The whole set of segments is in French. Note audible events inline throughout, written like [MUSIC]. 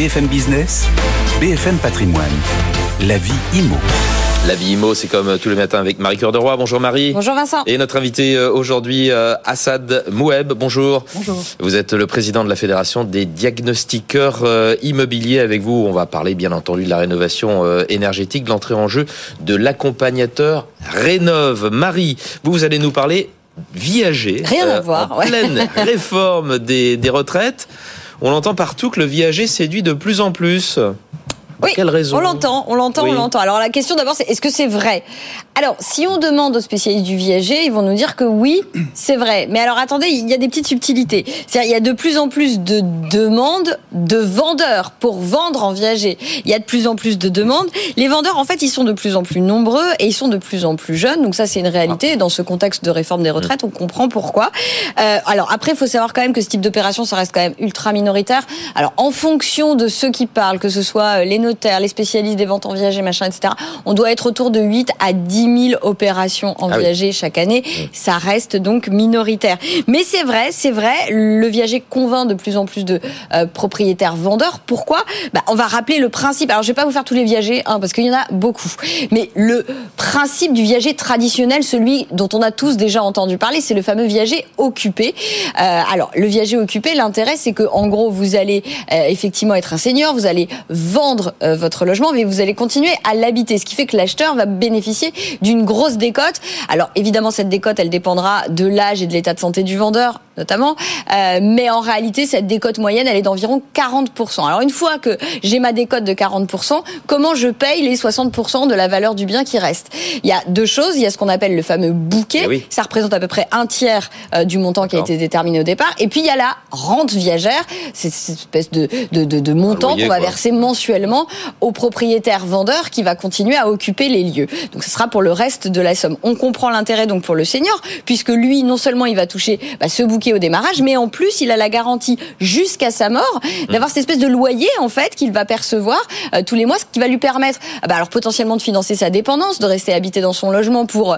BFM Business, BFM Patrimoine, la vie IMO. La vie IMO, c'est comme tous les matins avec Marie Cœur de Roi. Bonjour Marie. Bonjour Vincent. Et notre invité euh, aujourd'hui, euh, Assad Moueb. Bonjour. Bonjour. Vous êtes le président de la Fédération des diagnostiqueurs euh, immobiliers. Avec vous, on va parler bien entendu de la rénovation énergétique, de l'entrée en jeu de l'accompagnateur Rénove. Marie, vous, vous allez nous parler viager. Rien à voir. En pleine [LAUGHS] réforme des, des retraites. On entend partout que le viager séduit de plus en plus. Oui, quelle raison on l'entend, on l'entend, Oui. on l'entend. Alors la question d'abord, c'est est-ce que c'est vrai? Alors, si on demande aux spécialistes du viager, ils vont nous dire que oui, c'est vrai. Mais alors attendez, il y a des petites subtilités. C'est-à-dire, il y a de plus en plus de demandes de vendeurs pour vendre en viager. Il y a de plus en plus de demandes. Les vendeurs, en fait, ils sont de plus en plus nombreux et ils sont de plus en plus jeunes. Donc ça, c'est une réalité. Dans ce contexte de réforme des retraites, on comprend pourquoi. Euh, alors après, il faut savoir quand même que ce type d'opération, ça reste quand même ultra minoritaire. Alors en fonction de ceux qui parlent, que ce soit euh, les notaires, les spécialistes des ventes en viager, machin, etc., on doit être autour de 8 à 10 000 opérations en Ah oui. viager chaque année. Ça reste donc minoritaire. Mais c'est vrai, c'est vrai, le viager convainc de plus en plus de euh, propriétaires vendeurs. Pourquoi? Bah, On va rappeler le principe. Alors je vais pas vous faire tous les viagers, hein, parce qu'il y en a beaucoup. Mais le principe du viager traditionnel, celui dont on a tous déjà entendu parler, c'est le fameux viager occupé. Euh, alors le viager occupé, l'intérêt c'est que en gros vous allez euh, effectivement être un seigneur, vous allez vendre euh, votre logement, mais vous allez continuer à l'habiter, ce qui fait que l'acheteur va bénéficier d'une grosse décote. Alors évidemment cette décote, elle dépendra de l'âge et de l'état de santé du vendeur notamment, Euh, mais en réalité cette décote moyenne, elle est d'environ 40%. Alors une fois que j'ai ma décote de 40%, comment je paye les 60% de la valeur du bien qui reste? Il y a deux choses, il y a ce qu'on appelle le fameux bouquet, Eh oui. ça représente à peu près un tiers euh, du montant qui a été déterminé au départ, et puis il y a la rente viagère, c'est cette espèce de, de, de, de montant qu'on va quoi. verser mensuellement au propriétaire vendeur qui va continuer à occuper les lieux. Donc ce sera pour le reste de la somme. On comprend l'intérêt donc pour le senior, puisque lui, non seulement il va toucher bah, ce bouquet au démarrage, mais en plus il a la garantie jusqu'à sa mort d'avoir cette espèce de loyer en fait qu'il va percevoir euh, tous les mois, ce qui va lui permettre, ah bah, alors potentiellement de financer sa dépendance, de rester habité dans son logement pour euh,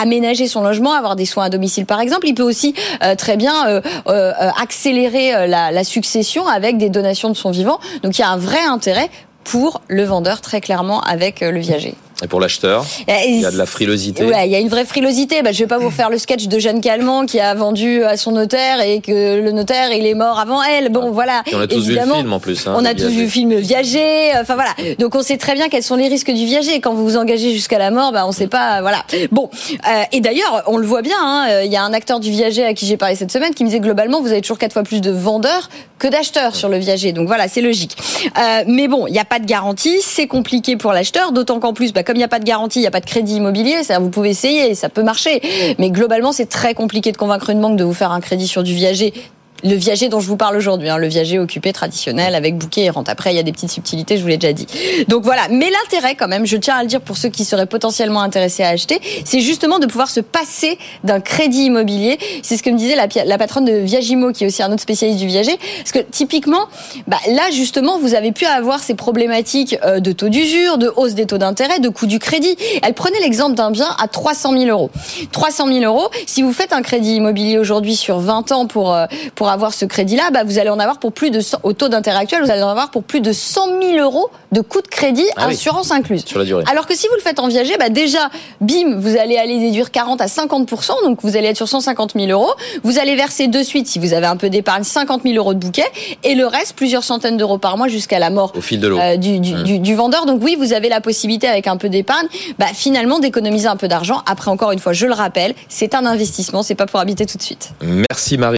aménager son logement, avoir des soins à domicile par exemple. Il peut aussi euh, très bien euh, euh, euh, accélérer euh, la, la succession avec des donations de son vivant. Donc il y a un vrai intérêt pour le vendeur très clairement avec euh, le viager. Et pour l'acheteur, il y a de la frilosité. Ouais, il y a une vraie frilosité. Bah, je vais pas vous refaire le sketch de Jeanne Calment qui a vendu à son notaire et que le notaire il est mort avant elle. Bon, voilà. Et on a tous vu le film en plus. hein, on a tous vu le film Viager. Enfin voilà. Donc on sait très bien quels sont les risques du viager. Quand vous vous engagez jusqu'à la mort, bah on sait pas. Voilà. Bon. Euh, et d'ailleurs, on le voit bien. hein, euh, Il y a un acteur du viager à qui j'ai parlé cette semaine qui me disait globalement, vous avez toujours quatre fois plus de vendeurs que d'acheteurs sur le viager. Donc voilà, c'est logique. Euh, mais bon, il n'y a pas de garantie. C'est compliqué pour l'acheteur, d'autant qu'en plus, bah, comme il n'y a pas de garantie, il n'y a pas de crédit immobilier. Ça, vous pouvez essayer, ça peut marcher. Mais globalement, c'est très compliqué de convaincre une banque de vous faire un crédit sur du viager. Le viager dont je vous parle aujourd'hui, hein, le viager occupé traditionnel avec bouquet et rente. Après, il y a des petites subtilités, je vous l'ai déjà dit. Donc voilà. Mais l'intérêt, quand même, je tiens à le dire pour ceux qui seraient potentiellement intéressés à acheter, c'est justement de pouvoir se passer d'un crédit immobilier. C'est ce que me disait la, patronne de Viagimo, qui est aussi un autre spécialiste du viager. Parce que typiquement, bah, là justement, vous avez pu avoir ces problématiques euh, de taux d'usure, de hausse des taux d'intérêt, de coût du crédit. Elle prenait l'exemple d'un bien à 300 000 euros. 300 000 euros, si vous faites un crédit immobilier aujourd'hui sur 20 ans pour euh, pour ce crédit-là, bah, vous allez en avoir pour plus de 100 au taux d'intérêt actuel, vous allez en avoir pour plus de 100 000 euros de coût de crédit, Ah oui. assurance incluse. Sur la durée. Alors que si vous le faites en viager, bah déjà, bim, vous allez aller déduire 40 à 50%, donc vous allez être sur 150 000 euros. Vous allez verser de suite, si vous avez un peu d'épargne, 50 000 euros de bouquet, et le reste, plusieurs centaines d'euros par mois jusqu'à la mort Au fil de euh, du, du, du- du vendeur. Donc oui, vous avez la possibilité avec un peu d'épargne, bah, finalement d'économiser un peu d'argent. Après, encore une fois, je le rappelle, c'est un investissement, c'est pas pour habiter tout de suite. Merci Marie.